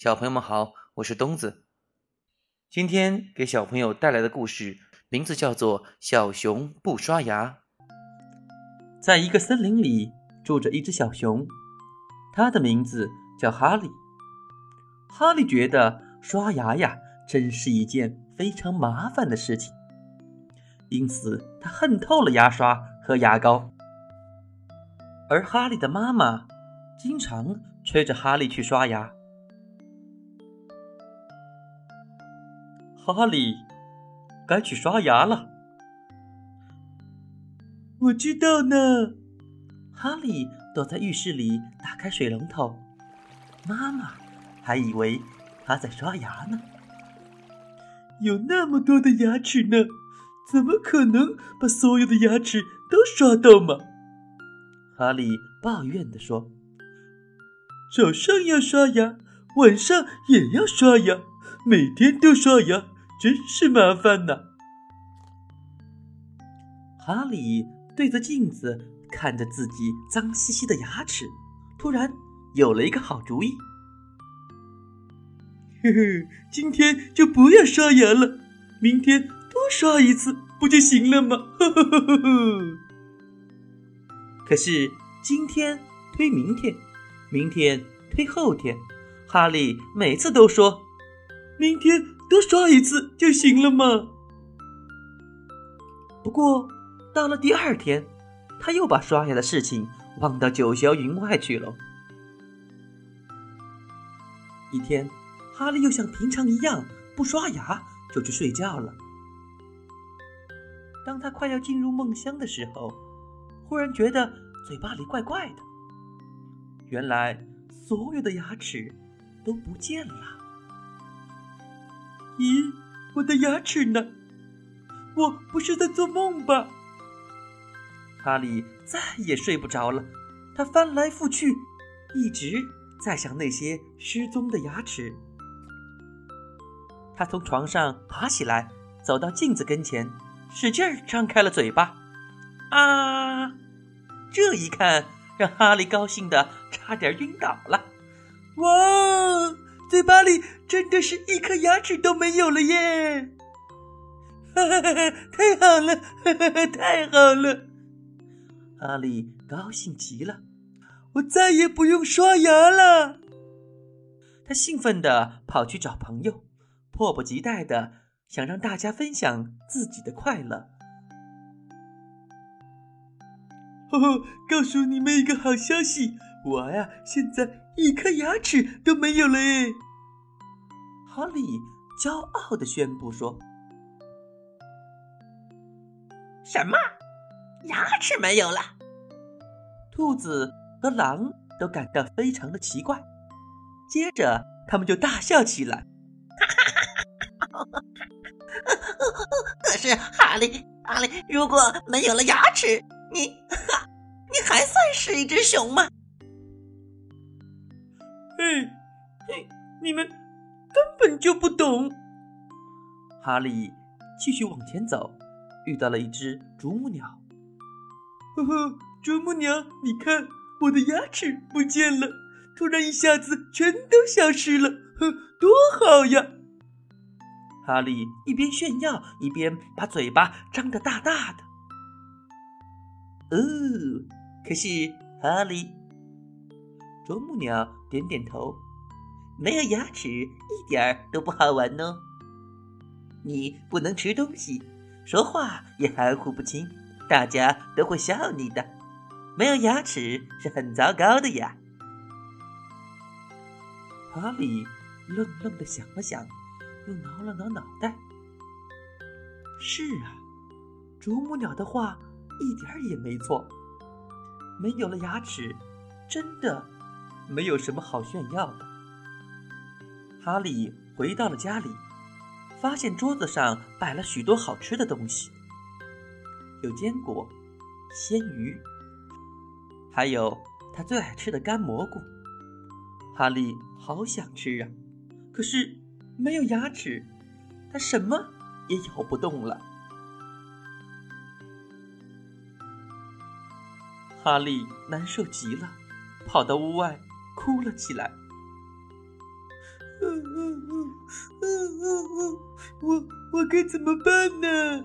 小朋友们好，我是东子。今天给小朋友带来的故事名字叫做《小熊不刷牙》。在一个森林里住着一只小熊，它的名字叫哈利。哈利觉得刷牙呀，真是一件非常麻烦的事情，因此他恨透了牙刷和牙膏。而哈利的妈妈经常催着哈利去刷牙。哈利，该去刷牙了。我知道呢。哈利躲在浴室里打开水龙头，妈妈还以为他在刷牙呢。有那么多的牙齿呢，怎么可能把所有的牙齿都刷到吗？哈利抱怨地说：“早上要刷牙，晚上也要刷牙，每天都刷牙。”真是麻烦呐！哈利对着镜子看着自己脏兮兮的牙齿，突然有了一个好主意。呵呵，今天就不要刷牙了，明天多刷一次不就行了吗？呵呵呵呵呵。可是今天推明天，明天推后天，哈利每次都说：“明天。”多刷一次就行了嘛。不过到了第二天，他又把刷牙的事情忘到九霄云外去了。一天，哈利又像平常一样不刷牙就去睡觉了。当他快要进入梦乡的时候，忽然觉得嘴巴里怪怪的。原来所有的牙齿都不见了。咦，我的牙齿呢？我不是在做梦吧？哈利再也睡不着了，他翻来覆去，一直在想那些失踪的牙齿。他从床上爬起来，走到镜子跟前，使劲张开了嘴巴。啊！这一看，让哈利高兴的差点晕倒了。哇！嘴巴里真的是一颗牙齿都没有了耶！哈哈哈哈太好了，哈哈哈太好了！哈利高兴极了，我再也不用刷牙了。他兴奋地跑去找朋友，迫不及待地想让大家分享自己的快乐。呵呵，告诉你们一个好消息，我呀现在。一颗牙齿都没有了哎！哈利骄傲的宣布说：“什么？牙齿没有了？”兔子和狼都感到非常的奇怪，接着他们就大笑起来。可是哈利，哈利，如果没有了牙齿，你，哈你还算是一只熊吗？你们根本就不懂。哈利继续往前走，遇到了一只啄木鸟。呵呵，啄木鸟，你看我的牙齿不见了，突然一下子全都消失了，呵，多好呀！哈利一边炫耀，一边把嘴巴张得大大的。哦，可是哈利。啄木鸟点点头，没有牙齿一点儿都不好玩哦。你不能吃东西，说话也含糊不清，大家都会笑你的。没有牙齿是很糟糕的呀。哈利愣愣的想了想，又挠了挠脑袋。是啊，啄木鸟的话一点儿也没错。没有了牙齿，真的。没有什么好炫耀的。哈利回到了家里，发现桌子上摆了许多好吃的东西，有坚果、鲜鱼，还有他最爱吃的干蘑菇。哈利好想吃啊，可是没有牙齿，他什么也咬不动了。哈利难受极了，跑到屋外哭了起来。嗯嗯嗯嗯嗯嗯，我我该怎么办呢？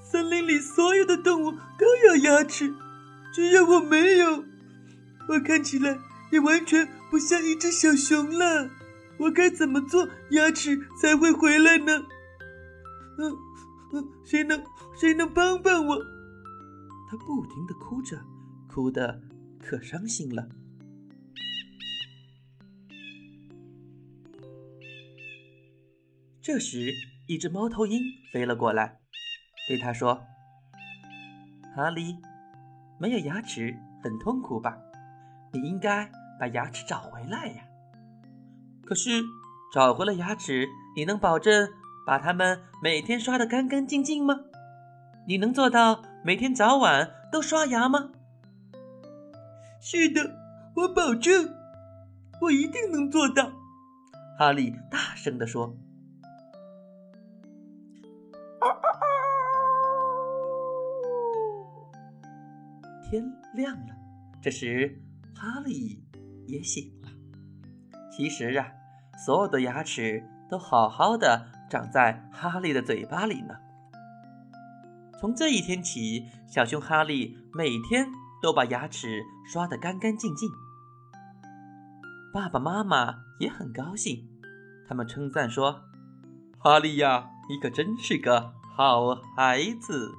森林里所有的动物都有牙齿，只有我没有。我看起来也完全不像一只小熊了。我该怎么做牙齿才会回来呢？嗯嗯，谁能谁能帮帮我？他不停的哭着，哭得可伤心了。这时，一只猫头鹰飞了过来，对他说：“哈利，没有牙齿很痛苦吧？你应该把牙齿找回来呀。可是，找回了牙齿，你能保证把它们每天刷得干干净净吗？你能做到？”每天早晚都刷牙吗？是的，我保证，我一定能做到。哈利大声地说：“ 天亮了。”这时，哈利也醒了。其实啊，所有的牙齿都好好的长在哈利的嘴巴里呢。从这一天起，小熊哈利每天都把牙齿刷得干干净净。爸爸妈妈也很高兴，他们称赞说：“哈利呀，你可真是个好孩子。”